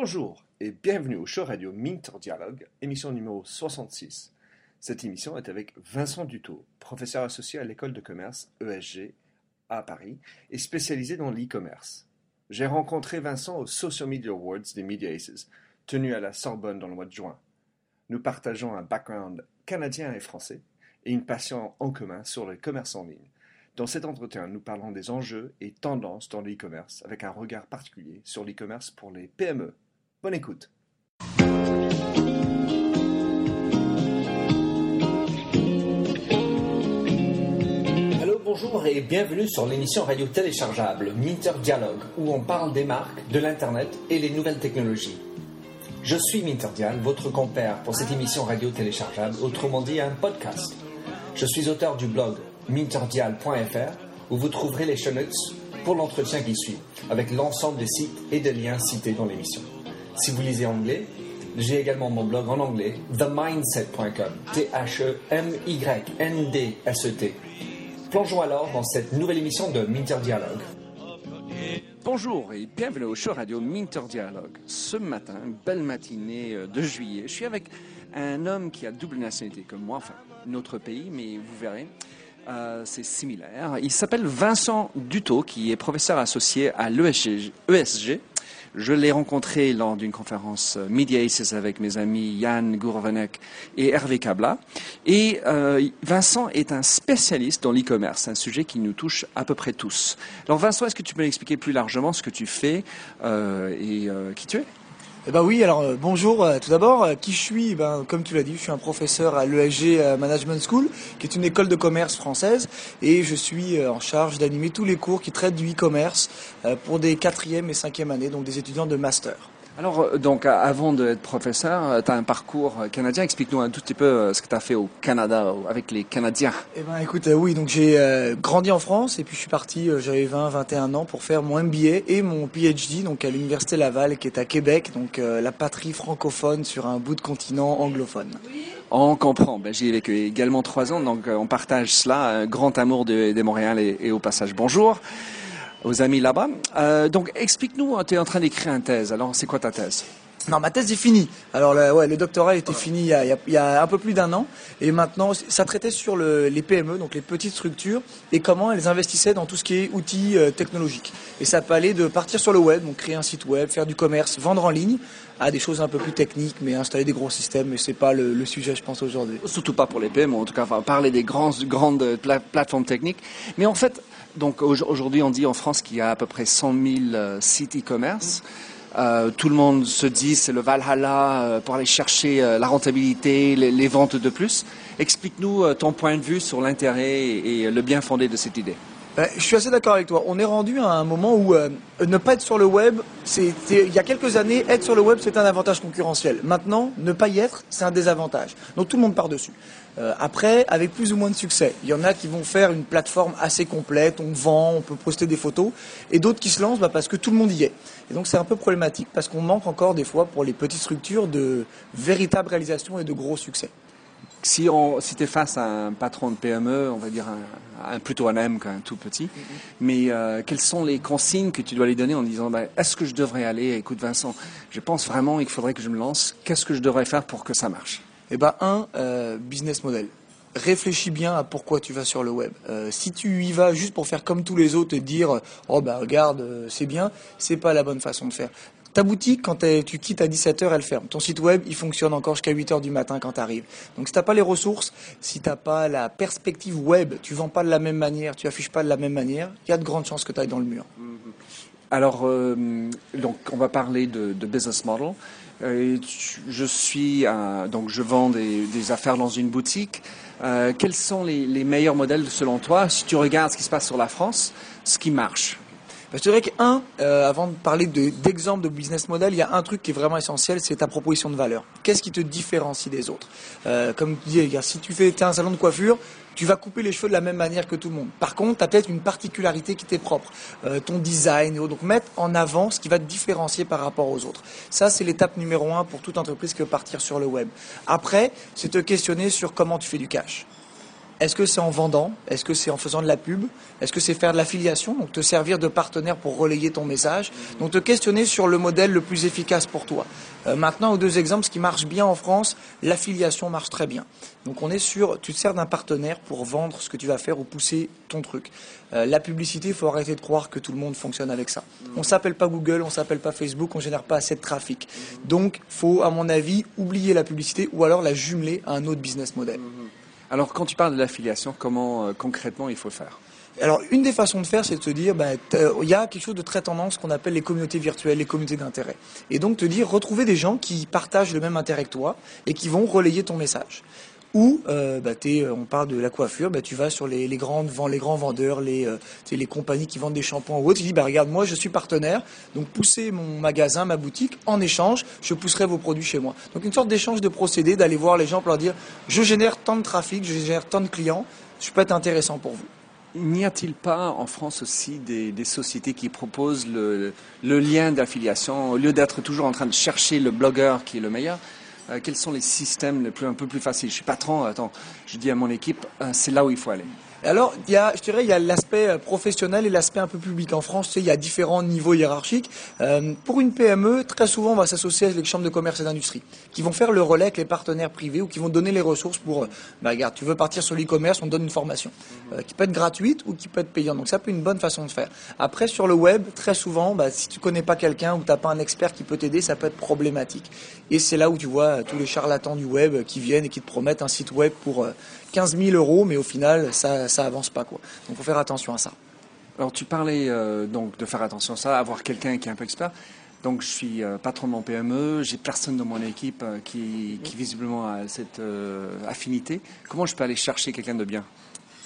Bonjour et bienvenue au show radio Minter Dialogue, émission numéro 66. Cette émission est avec Vincent Dutot, professeur associé à l'école de commerce ESG à Paris et spécialisé dans l'e-commerce. J'ai rencontré Vincent au Social Media Awards des Media Aces, tenu à la Sorbonne dans le mois de juin. Nous partageons un background canadien et français et une passion en commun sur le commerce en ligne. Dans cet entretien, nous parlons des enjeux et tendances dans l'e-commerce avec un regard particulier sur l'e-commerce pour les PME. Bonne écoute. Allô, bonjour et bienvenue sur l'émission radio téléchargeable Minter Dialogue où on parle des marques, de l'Internet et les nouvelles technologies. Je suis Minter Dial, votre compère pour cette émission radio téléchargeable, autrement dit un podcast. Je suis auteur du blog minterdial.fr où vous trouverez les show notes pour l'entretien qui suit, avec l'ensemble des sites et des liens cités dans l'émission. Si vous lisez anglais, j'ai également mon blog en anglais, themindset.com, T-H-E-M-Y-N-D-S-E-T. Plongeons alors dans cette nouvelle émission de Minter Dialogue. Bonjour et bienvenue au show radio Minter Dialogue. Ce matin, belle matinée euh, de juillet, je suis avec un homme qui a double nationalité comme moi, enfin, notre pays, mais vous verrez. Euh, c'est similaire. Il s'appelle Vincent Dutot, qui est professeur associé à l'ESG. ESG. Je l'ai rencontré lors d'une conférence euh, Media avec mes amis Yann Gourvenek et Hervé Kabla. Et euh, Vincent est un spécialiste dans l'e-commerce, un sujet qui nous touche à peu près tous. Alors Vincent, est-ce que tu peux m'expliquer plus largement ce que tu fais euh, et qui tu es? Eh ben oui, alors euh, bonjour euh, tout d'abord. Euh, Qui je suis? Eh ben, Comme tu l'as dit, je suis un professeur à l'ESG Management School, qui est une école de commerce française, et je suis en charge d'animer tous les cours qui traitent du e-commerce pour des quatrième et cinquième années, donc des étudiants de master. Alors, euh, donc, euh, avant d'être professeur, tu as un parcours euh, canadien. Explique-nous un tout petit peu euh, ce que tu as fait au Canada euh, avec les Canadiens. Eh ben écoute, euh, oui, donc j'ai euh, grandi en France et puis je suis parti, euh, j'avais 20, 21 ans pour faire mon MBA et mon PhD donc à l'université Laval qui est à Québec, donc euh, la patrie francophone sur un bout de continent anglophone. On comprend. Ben, J'y ai vécu également trois ans, donc euh, on partage cela, un grand amour de, de Montréal et, et au passage bonjour aux amis là-bas. Euh, donc explique-nous, tu es en train d'écrire une thèse. Alors c'est quoi ta thèse? Non, ma thèse est finie. Alors le, ouais, le doctorat était fini il y a, il y a- il y a un peu plus d'un an et maintenant ça traitait sur le- les PME, donc les petites structures et comment elles investissaient dans tout ce qui est outils euh, technologiques. Et ça peut aller de partir sur le web, donc créer un site web, faire du commerce, vendre en ligne, à des choses un peu plus techniques, mais installer des gros systèmes. Mais c'est pas le, le sujet, je pense aujourd'hui. Surtout pas pour les PME, en tout cas, enfin, parler des grands, grandes pla- plateformes techniques. Mais en fait, donc au- aujourd'hui, on dit en France qu'il y a à peu près 100 000 euh, sites e-commerce. Tout le monde se dit c'est le Valhalla euh, pour aller chercher euh, la rentabilité, les, ventes de plus. Explique-nous euh, ton point de vue sur l'intérêt et le bien fondé de cette idée. Ben, je suis assez d'accord avec toi. On est rendu à un moment où euh, ne pas être sur le web, il y a quelques années, être sur le web c'est un avantage concurrentiel. Maintenant, ne pas y être, c'est un désavantage. Donc tout le monde part dessus. Euh, après, avec plus ou moins de succès, il y en a qui vont faire une plateforme assez complète, on vend, on peut poster des photos, et d'autres qui se lancent bah, parce que tout le monde y est. Et donc c'est un peu problématique parce qu'on manque encore des fois pour les petites structures de véritables réalisations et de gros succès. Si, on, si tu es face à un patron de PME, on va dire un, un- plutôt un M qu'un tout petit, mais euh, quelles sont les consignes que tu dois lui donner en disant ben, est-ce que je devrais aller? Écoute Vincent, je pense vraiment qu'il faudrait que je me lance. Qu'est-ce que je devrais faire pour que ça marche? Eh ben, un, euh, business model. Réfléchis bien à pourquoi tu vas sur le web. Euh, si tu y vas juste pour faire comme tous les autres et dire oh bah regarde c'est bien, c'est pas la bonne façon de faire. Ta boutique, quand tu quittes à 17h, elle ferme. Ton site web, il fonctionne encore jusqu'à 8h du matin quand tu arrives. Donc si t'as pas les ressources, si t'as pas la perspective web, tu vends pas de la même manière, tu affiches pas de la même manière, il y a de grandes chances que tu ailles dans le mur. Alors, euh, donc, on va parler de, business model. Euh, je suis, donc, je vends des, affaires dans une boutique. Euh, quels sont les meilleurs modèles selon toi? Si tu regardes ce qui se passe sur la France, ce qui marche. Je dirais qu'un, euh, avant de parler de- d'exemple de, business model, il y a un truc qui est vraiment essentiel, c'est ta proposition de valeur. Qu'est-ce qui te différencie des autres? Euh, Comme tu dis, si tu fais t'es un salon de coiffure, tu vas couper les cheveux de la même manière que tout le monde. Par contre, tu as peut-être une particularité qui t'est propre, euh, ton design. Donc mettre en avant ce qui va te différencier par rapport aux autres. Ça, c'est l'étape numéro un pour toute entreprise qui veut partir sur le web. Après, c'est te questionner sur comment tu fais du cash. Est-ce que c'est en vendant? Est-ce que c'est en faisant de la pub? Est-ce que c'est faire de l'affiliation? Donc te servir de partenaire pour relayer ton message. Donc te questionner sur le modèle le plus efficace pour toi. Euh, maintenant, aux deux exemples, ce qui marche bien en France, l'affiliation marche très bien. Donc on est sur, tu te sers d'un partenaire pour vendre ce que tu vas faire ou pousser ton truc. Euh, la publicité, il faut arrêter de croire que tout le monde fonctionne avec ça. On s'appelle pas Google, on s'appelle pas Facebook, on génère pas assez de trafic. Donc faut, à mon avis, oublier la publicité ou alors la jumeler à un autre business model. Alors, quand tu parles de l'affiliation, comment euh, concrètement il faut faire? Alors, une des façons de faire, c'est de se dire, ben, il y a quelque chose de très tendance qu'on appelle les communautés virtuelles, les communautés d'intérêt. Et donc, te dire, retrouver des gens qui partagent le même intérêt que toi et qui vont relayer ton message. Ou, euh, bah, on parle de la coiffure, bah, tu vas sur les, grands vendeurs, les, euh, les compagnies qui vendent des shampoings ou autres, tu dis, bah, regarde, moi je suis partenaire, donc poussez mon magasin, ma boutique, en échange, je pousserai vos produits chez moi. Donc une sorte d'échange de procédés, d'aller voir les gens pour leur dire, je génère tant de trafic, je génère tant de clients, je peux être intéressant pour vous. N'y a-t-il pas en France aussi des, sociétés qui proposent le, lien d'affiliation, au lieu d'être toujours en train de chercher le blogueur qui est le meilleur euh, quels sont les systèmes les plus, un peu plus faciles? Je suis patron, attends, je dis à mon équipe, euh, c'est là où il faut aller. Alors, il y a, je dirais, il y a l'aspect euh, professionnel et l'aspect un peu public. En France, tu il y a différents niveaux hiérarchiques. Euh, pour une PME, très souvent, on va s'associer avec les chambres de commerce et d'industrie, qui vont faire le relais avec les partenaires privés ou qui vont donner les ressources pour, euh, bah, regarde, tu veux partir sur l'e-commerce, on donne une formation, qui peut être gratuite ou qui peut être payante. Donc, ça peut être une bonne façon de faire. Après, sur le web, très souvent, bah, si tu connais pas quelqu'un ou t'as pas un expert qui peut t'aider, ça peut être problématique. Et c'est là où tu vois tous les charlatans du web qui viennent et qui te promettent un site web pour 15 000 euros, mais au final, ça, ça avance pas. Quoi. Donc, il faut faire attention à ça. Alors, tu parlais euh, donc de faire attention à ça, avoir quelqu'un qui est un peu expert. Donc, je suis euh, patron de mon PME, j'ai personne dans mon équipe euh, qui, qui, visiblement a cette affinité. Comment je peux aller chercher quelqu'un de bien?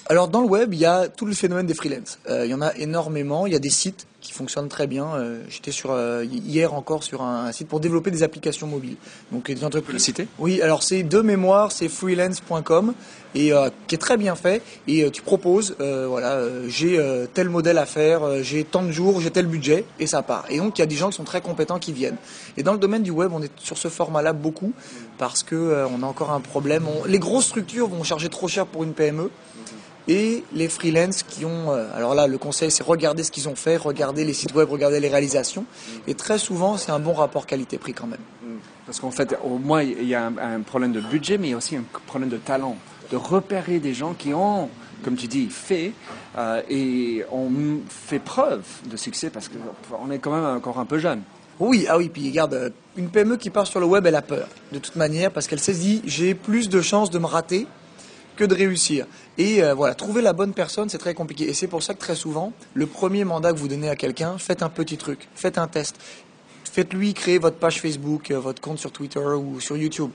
Alors dans le web, il y a tout le phénomène des freelances. Euh, il y en a énormément. Il y a des sites qui fonctionnent très bien. Euh, J'étais sur euh, hier encore sur un, un, site pour développer des applications mobiles. Donc des entreprises. Le citer? Oui. Alors c'est de mémoire, c'est freelance.com et euh, qui est très bien fait. Et euh, tu proposes, voilà, j'ai tel modèle à faire, j'ai tant de jours, j'ai tel budget et ça part. Et donc il y a des gens qui sont très compétents qui viennent. Et dans le domaine du web, on est sur ce format-là beaucoup parce que on a encore un problème. On, les grosses structures vont charger trop cher pour une PME et les freelances qui ont. Euh, alors là, le conseil, c'est regarder ce qu'ils ont fait, regarder les sites web, regarder les réalisations. Et très souvent, c'est un bon rapport qualité-prix quand même. Parce qu'en fait, au moins, il y a un, un, problème de budget, mais il y a aussi un problème de talent, de repérer des gens qui ont, comme tu dis, fait euh, et ont fait preuve de succès parce qu'on est quand même encore un peu jeune. Oui, ah oui, puis regarde, une PME qui part sur le web, elle a peur, de toute manière, parce qu'elle s'est dit, j'ai plus de chances de me rater que de réussir. Et euh, voilà, trouver la bonne personne, c'est très compliqué. Et c'est pour ça que très souvent, le premier mandat que vous donnez à quelqu'un, faites un petit truc, faites un test. Faites-lui créer votre page Facebook, euh, votre compte sur Twitter ou sur YouTube.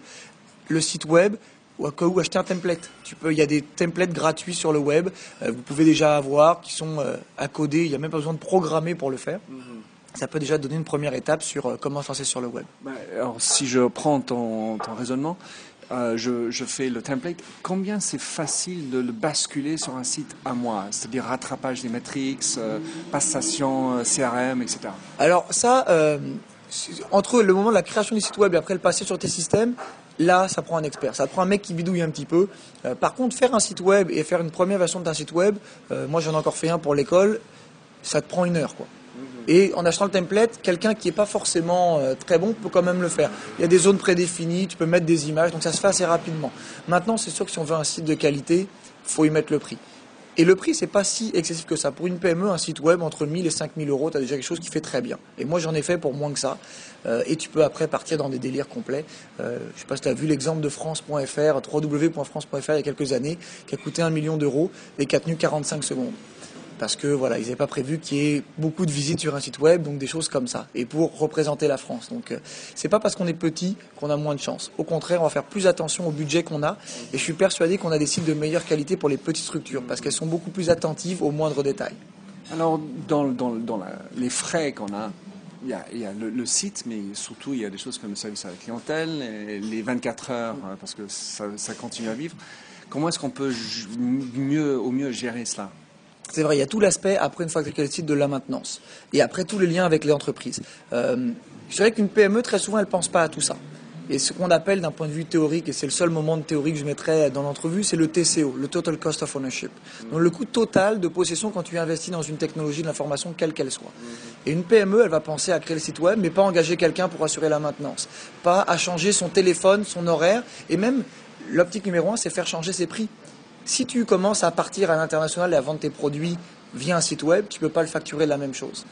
Le site web, ou, ou acheter un template. Tu peux, il y a des templates gratuits sur le web. Euh, vous pouvez déjà avoir qui sont euh, à coder. Il n'y a même pas besoin de programmer pour le faire. Mm -hmm. Ça peut déjà donner une première étape sur euh, comment se lancer sur le web. Bah, alors, si je prends ton, ton raisonnement, euh, je, fais le template. Combien c'est facile de le basculer sur un site à moi C'est-à-dire rattrapage des métriques, euh, passation euh, CRM, etc. Alors ça, entre le moment de la création du site web et après le passer sur tes systèmes, là, ça prend un expert. Ça prend un mec qui bidouille un petit peu. Par contre, faire un site web et faire une première version d'un site web, moi j'en ai encore fait un pour l'école, ça te prend une heure, quoi. Et en achetant le template, quelqu'un qui n'est pas forcément euh, très bon peut quand même le faire. Il y a des zones prédéfinies, tu peux mettre des images, donc ça se fait assez rapidement. Maintenant, c'est sûr que si on veut un site de qualité, faut y mettre le prix. Et le prix, c'est pas si excessif que ça. Pour une PME, un site web entre 1000 et 5000 euros, tu as déjà quelque chose qui fait très bien. Et moi, j'en ai fait pour moins que ça. Euh, et tu peux après partir dans des délires complets. Euh, je sais pas si tu as vu l'exemple de France.fr, www.france.fr il y a quelques années, qui a coûté un million d'euros et qui a tenu 45 secondes parce que voilà, ils n'avaient pas prévu qu'il y ait beaucoup de visites sur un site web, donc des choses comme ça, et pour représenter la France. Donc euh, c'est pas parce qu'on est petit qu'on a moins de chance. Au contraire, on va faire plus attention au budget qu'on a, et je suis persuadé qu'on a des sites de meilleure qualité pour les petites structures, parce qu'elles sont beaucoup plus attentives aux moindres détails. Alors dans, les frais qu'on a, il y a, le, site, mais surtout il y a des choses comme le service à la clientèle, les 24 heures, parce que ça, ça continue à vivre. Comment est-ce qu'on peut mieux, au mieux gérer cela? C'est vrai, il y a tout l'aspect, après une fois que tu le site, de la maintenance. Et après, tous les liens avec les entreprises. Euh, je dirais qu'une PME, très souvent, elle ne pense pas à tout ça. Et ce qu'on appelle d'un point de vue théorique, et c'est le seul moment de théorie que je mettrais dans l'entrevue, c'est le TCO, le Total Cost of Ownership. Donc le coût total de possession quand tu investis dans une technologie de l'information, quelle qu'elle soit. Et une PME, elle va penser à créer le site web, mais pas engager quelqu'un pour assurer la maintenance. Pas à changer son téléphone, son horaire, et même l'optique numéro un, c'est faire changer ses prix. Si tu commences à partir à l'international et à vendre tes produits via un site web, tu ne peux pas le facturer la même chose.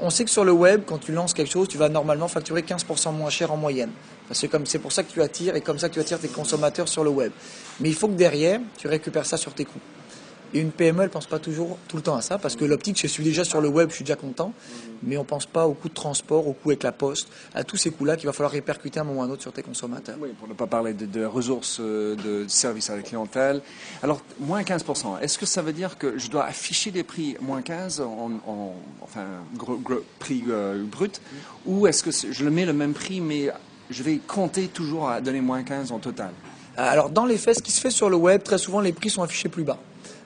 On sait que sur le web, quand tu lances quelque chose, tu vas normalement facturer 15% moins cher en moyenne. C'est comme c'est pour ça que tu attires et comme ça que tu attires tes consommateurs sur le web. Mais il faut que derrière, tu récupères ça sur tes coûts. Et une PME, elle pense pas toujours tout le temps à ça, parce que l'optique, je suis déjà sur le web, je suis déjà content, mais on pense pas au coût de transport, au coût avec la poste, à tous ces coûts-là qu'il va falloir répercuter à un moment ou à un autre sur tes consommateurs. Oui, pour ne pas parler de, ressources euh, de service à la clientèle. Alors, moins 15%, est-ce que ça veut dire que je dois afficher des prix moins 15 en, enfin, prix euh, brut, ou est-ce que je le mets le même prix, mais je vais compter toujours à donner moins 15 en total? Alors dans les faits, ce qui se fait sur le web, très souvent les prix sont affichés plus bas.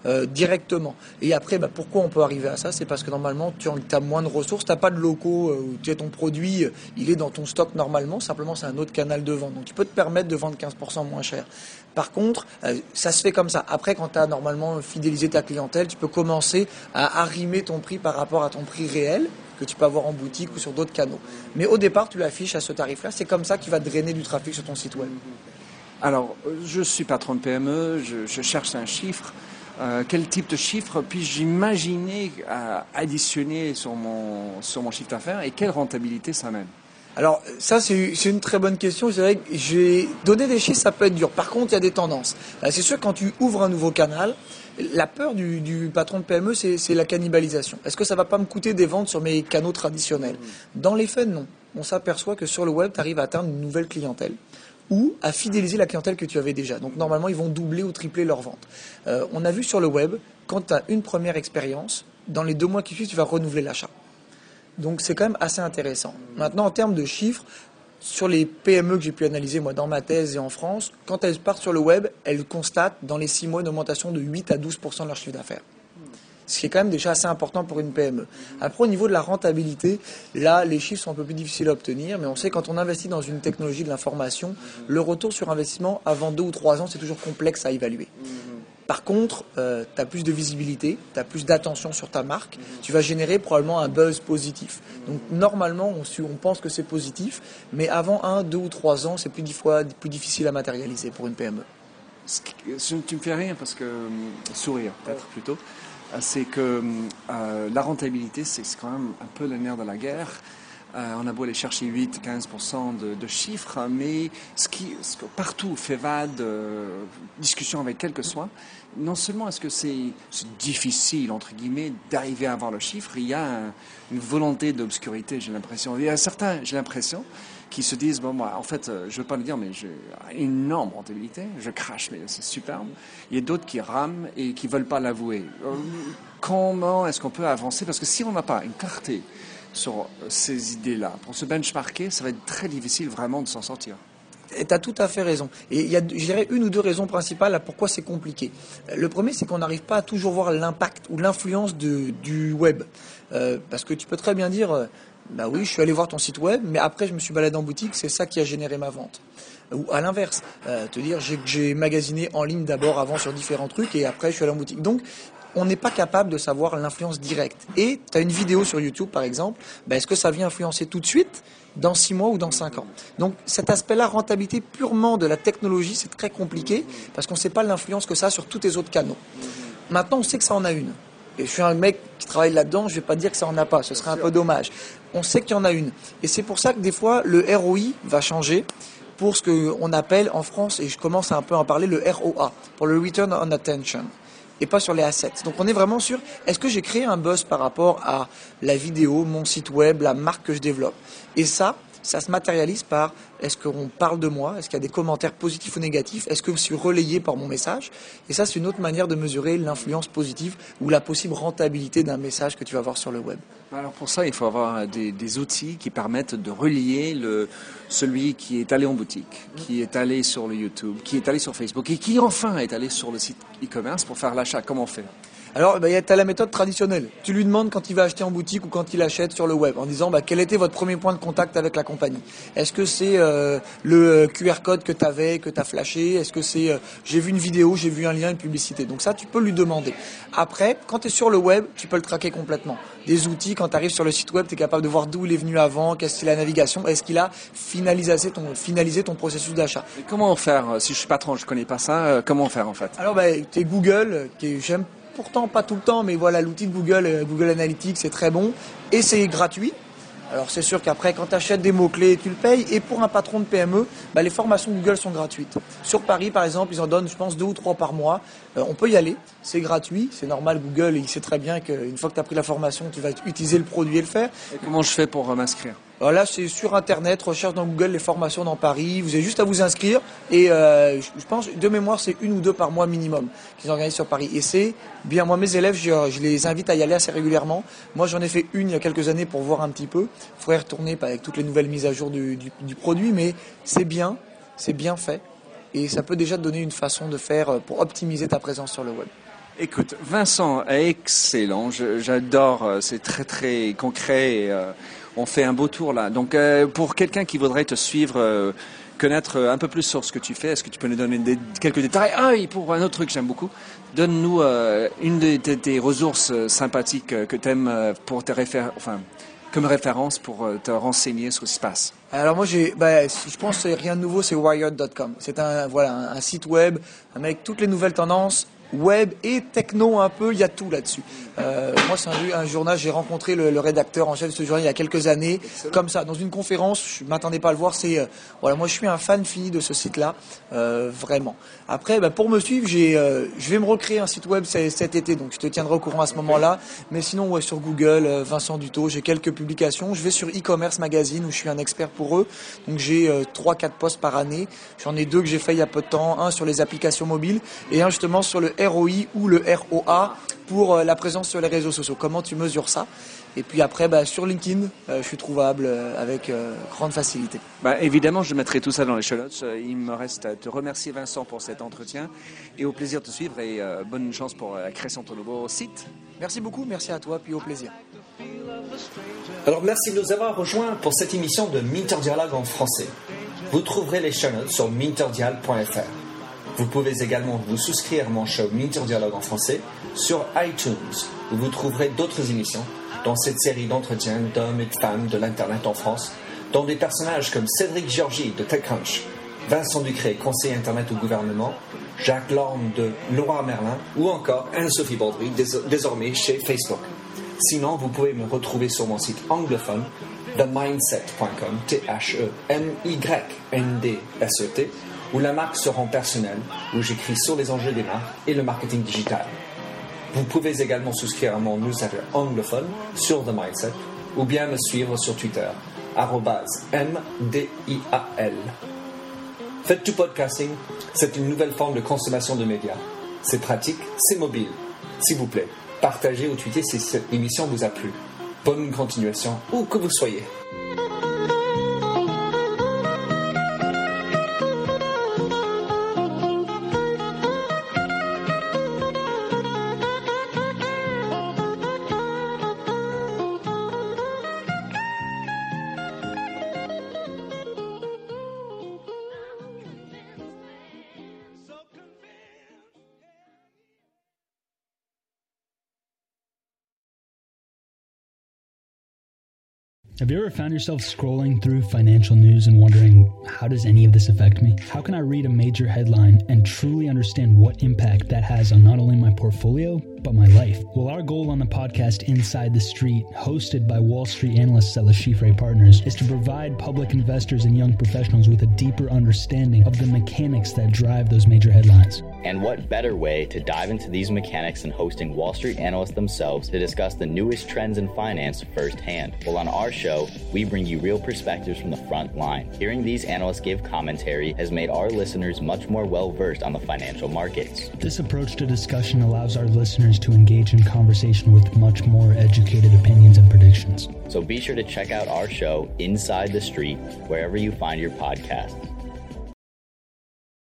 Euh, directement. Et après, bah, pourquoi on peut arriver à ça? C'est parce que normalement, tu as moins de ressources, tu n'as pas de locaux, euh, tu as ton produit, euh, il est dans ton stock normalement, simplement c'est un autre canal de vente. Donc tu peux te permettre de vendre 15% moins cher. Par contre, ça se fait comme ça. Après, quand tu as normalement fidélisé ta clientèle, tu peux commencer à arrimer ton prix par rapport à ton prix réel que tu peux avoir en boutique ou sur d'autres canaux. Mais au départ, tu l'affiches à ce tarif-là. C'est comme ça qu'il va drainer du trafic sur ton site web. Alors, je suis patron de PME, je cherche un chiffre. Euh, quel type de chiffre puis-je imaginer additionner sur mon, sur mon chiffre d'affaires et quelle rentabilité ça mène alors ça c'est une très bonne question. C'est vrai que j'ai des chiffres, ça peut être dur. Par contre, il y a des tendances. C'est sûr quand tu ouvres un nouveau canal, la peur du, patron de PME, c'est la cannibalisation. Est-ce que ça va pas me coûter des ventes sur mes canaux traditionnels? Dans les faits, non. On s'aperçoit que sur le web, tu arrives à atteindre une nouvelle clientèle ou à fidéliser la clientèle que tu avais déjà. Donc normalement, ils vont doubler ou tripler leurs ventes. Euh, on a vu sur le web, quand tu as une première expérience, dans les deux mois qui suivent, tu vas renouveler l'achat. Donc c'est quand même assez intéressant. Maintenant, en termes de chiffres, sur les PME que j'ai pu analyser moi dans ma thèse et en France, quand elles partent sur le web, elles constatent dans les six mois une augmentation de 8 à 12 de leur chiffre d'affaires ce qui est quand même déjà assez important pour une PME. Après, au niveau de la rentabilité, là, les chiffres sont un peu plus difficiles à obtenir, mais on sait quand on investit dans une technologie de l'information, le retour sur investissement avant deux ou trois ans, c'est toujours complexe à évaluer. Par contre, euh, tu as plus de visibilité, tu as plus d'attention sur ta marque, tu vas générer probablement un buzz positif. Donc normalement, on, on pense que c'est positif, mais avant un, deux ou trois ans, c'est plus, plus difficile à matérialiser pour une PME. Tu me fais rien parce que euh, sourire peut-être plutôt. C'est que euh, la rentabilité, c'est quand même un peu le nerf de la guerre. Euh, on a beau aller chercher 8-15% de, chiffres, mais ce qui, partout, FEVAD, discussion avec quel que soit, non seulement est-ce que c'est difficile, entre guillemets, d'arriver à avoir le chiffre, il y a une volonté d'obscurité, j'ai l'impression. Il y a certains, j'ai l'impression, qui se disent, bon, moi, en fait, euh, je ne veux pas le dire, mais j'ai une énorme rentabilité, je crache, mais c'est superbe. Il y a d'autres qui rament et qui ne veulent pas l'avouer. Euh, comment est-ce qu'on peut avancer? Parce que si on n'a pas une clarté sur ces idées-là, pour se benchmarker, ça va être très difficile vraiment de s'en sortir. Tu as tout à fait raison. Et il y a, je dirais, une ou deux raisons principales à pourquoi c'est compliqué. Le premier, c'est qu'on n'arrive pas à toujours voir l'impact ou l'influence du web. Euh, parce que tu peux très bien dire, bah oui, je suis allé voir ton site web, mais après je me suis baladé en boutique, c'est ça qui a généré ma vente. Ou à l'inverse, euh, te dire j'ai magasiné en ligne d'abord avant sur différents trucs et après je suis allé en boutique. Donc on n'est pas capable de savoir l'influence directe. Et tu as une vidéo sur YouTube par exemple, bah, est-ce que ça vient influencer tout de suite dans six mois ou dans cinq ans? Donc cet aspect-là, rentabilité purement de la technologie, c'est très compliqué parce qu'on ne sait pas l'influence que ça a sur tous les autres canaux. Maintenant, on sait que ça en a une. Et je suis un mec qui travaille là-dedans, je ne vais pas dire que ça en a pas, ce serait un peu dommage. On sait qu'il y en a une. Et c'est pour ça que des fois, le ROI va changer pour ce qu'on appelle en France, et je commence à un peu en parler, le ROA, pour le Return on Attention, et pas sur les assets. Donc on est vraiment sûr, est-ce que j'ai créé un buzz par rapport à la vidéo, mon site web, la marque que je développe? Et ça, ça se matérialise par est-ce qu'on parle de moi? Est-ce qu'il y a des commentaires positifs ou négatifs? Est-ce que je suis relayé par mon message? Et ça, c'est une autre manière de mesurer l'influence positive ou la possible rentabilité d'un message que tu vas voir sur le web. Alors pour ça, il faut avoir des, outils qui permettent de relier celui qui est allé en boutique, qui est allé sur le YouTube, qui est allé sur Facebook et qui enfin est allé sur le site e-commerce pour faire l'achat. Comment on Alors, bah, tu as la méthode traditionnelle. Tu lui demandes quand il va acheter en boutique ou quand il achète sur le web, en disant bah, quel était votre premier point de contact avec la compagnie? Est-ce que c'est euh, le QR code que tu avais, que tu as flashé? Est-ce que c'est euh, j'ai vu une vidéo, j'ai vu un lien, une publicité? Donc ça, tu peux lui demander. Après, quand tu es sur le web, tu peux le traquer complètement. Des outils, quand tu arrives sur le site web, tu es capable de voir d'où il est venu avant, qu'est-ce qu'il a la navigation, est-ce qu'il a finalisé ton, finalisé ton processus d'achat. Comment faire Si je suis patron, je connais pas ça, comment faire en fait? Alors, bah, tu es Google, qui j'aime pourtant pas tout le temps, mais voilà, l'outil de Google, euh, Google Analytics, c'est très bon et c'est gratuit. Alors c'est sûr qu'après, quand tu achètes des mots-clés, tu le payes. Et pour un patron de PME, bah, les formations Google sont gratuites. Sur Paris, par exemple, ils en donnent, je pense, deux ou trois par mois. Euh, on peut y aller, c'est gratuit, c'est normal. Google, il sait très bien qu'une fois que tu as pris la formation, tu vas utiliser le produit et le faire. Et comment je fais pour euh, m'inscrire Là, c'est sur Internet, recherche dans Google les formations dans Paris. Vous avez juste à vous inscrire. Et euh, je pense, de mémoire, c'est une ou deux par mois minimum qu'ils organisent sur Paris. Et c'est bien. Moi, mes élèves, je, les invite à y aller assez régulièrement. Moi, j'en ai fait une il y a quelques années pour voir un petit peu. Il faudrait retourner avec toutes les nouvelles mises à jour du, du produit. Mais c'est bien, c'est bien fait. Et ça peut déjà te donner une façon de faire euh, pour optimiser ta présence sur le web. Écoute, Vincent, excellent. J'adore. Euh, c'est très très concret. Et, on fait un beau tour là. Donc euh, pour quelqu'un qui voudrait te suivre, euh, connaître un peu plus sur ce que tu fais, est-ce que tu peux nous donner quelques détails? Ah et pour un autre truc que j'aime beaucoup, donne-nous euh, une de tes, ressources sympathiques que tu aimes pour te référer, enfin comme référence pour te renseigner sur ce qui se passe. Alors moi bah, je pense que rien de nouveau, c'est wired.com. C'est un voilà un, site web avec toutes les nouvelles tendances web et techno un peu, il y a tout là-dessus. Euh, moi, c'est un, un, journal, j'ai rencontré le, rédacteur en chef de ce journal il y a quelques années, comme ça, dans une conférence, je m'attendais pas à le voir, c'est, euh, voilà, moi je suis un fan fini de ce site-là, euh, vraiment. Après, bah, pour me suivre, j'ai, euh, je vais me recréer un site web cet été, donc je te tiendrai au courant à ce moment-là, mais sinon, ouais, sur Google, euh, Vincent Duto, j'ai quelques publications, je vais sur e-commerce magazine où je suis un expert pour eux, donc j'ai trois, quatre posts par année, j'en ai deux que j'ai fait il y a peu de temps, un sur les applications mobiles et un justement sur le ROI ou le ROA pour euh, la présence sur les réseaux sociaux. Comment tu mesures ça? Et puis après, bah, sur LinkedIn, euh, je suis trouvable euh, avec grande facilité. Bah, évidemment, je mettrai tout ça dans les show notes. Il me reste à te remercier, Vincent, pour cet entretien et au plaisir de te suivre et bonne chance pour la création de ton nouveau site. Merci beaucoup, merci à toi, puis au plaisir. Alors, merci de nous avoir rejoints pour cette émission de Minter Dialogue en français. Vous trouverez les show notes sur minterdial.fr. Vous pouvez également vous souscrire à mon show Minter Dialogue en français sur iTunes, où vous trouverez d'autres émissions dans cette série d'entretiens d'hommes et de femmes de l'Internet en France, dont des personnages comme Cédric Georgie de TechCrunch, Vincent Ducré, conseiller Internet au gouvernement, Jacques Lorme de Laura Merlin ou encore Anne-Sophie Baudry, désormais chez Facebook. Sinon, vous pouvez me retrouver sur mon site anglophone themindset.com, T-H-E-M-Y-N-D-S-E-T, où la marque se rend personnelle, où j'écris sur les enjeux des marques et le marketing digital. Vous pouvez également souscrire à mon newsletter anglophone sur The Mindset ou bien me suivre sur Twitter, MDIAL. Faites du podcasting, c'est une nouvelle forme de consommation de médias. C'est pratique, c'est mobile. S'il vous plaît, partagez ou tweetez si cette émission vous a plu. Bonne continuation, où que vous soyez. Have you ever found yourself scrolling through financial news and wondering, how does any of this affect me? How can I read a major headline and truly understand what impact that has on not only my portfolio, but my life? Well, our goal on the podcast Inside the Street, hosted by Wall Street analyst Stella Schifre Partners, is to provide public investors and young professionals with a deeper understanding of the mechanics that drive those major headlines. And what better way to dive into these mechanics than hosting Wall Street analysts themselves to discuss the newest trends in finance firsthand? Well, on our show, we bring you real perspectives from the front line. Hearing these analysts give commentary has made our listeners much more well versed on the financial markets. This approach to discussion allows our listeners to engage in conversation with much more educated opinions and predictions. So be sure to check out our show, Inside the Street, wherever you find your podcasts.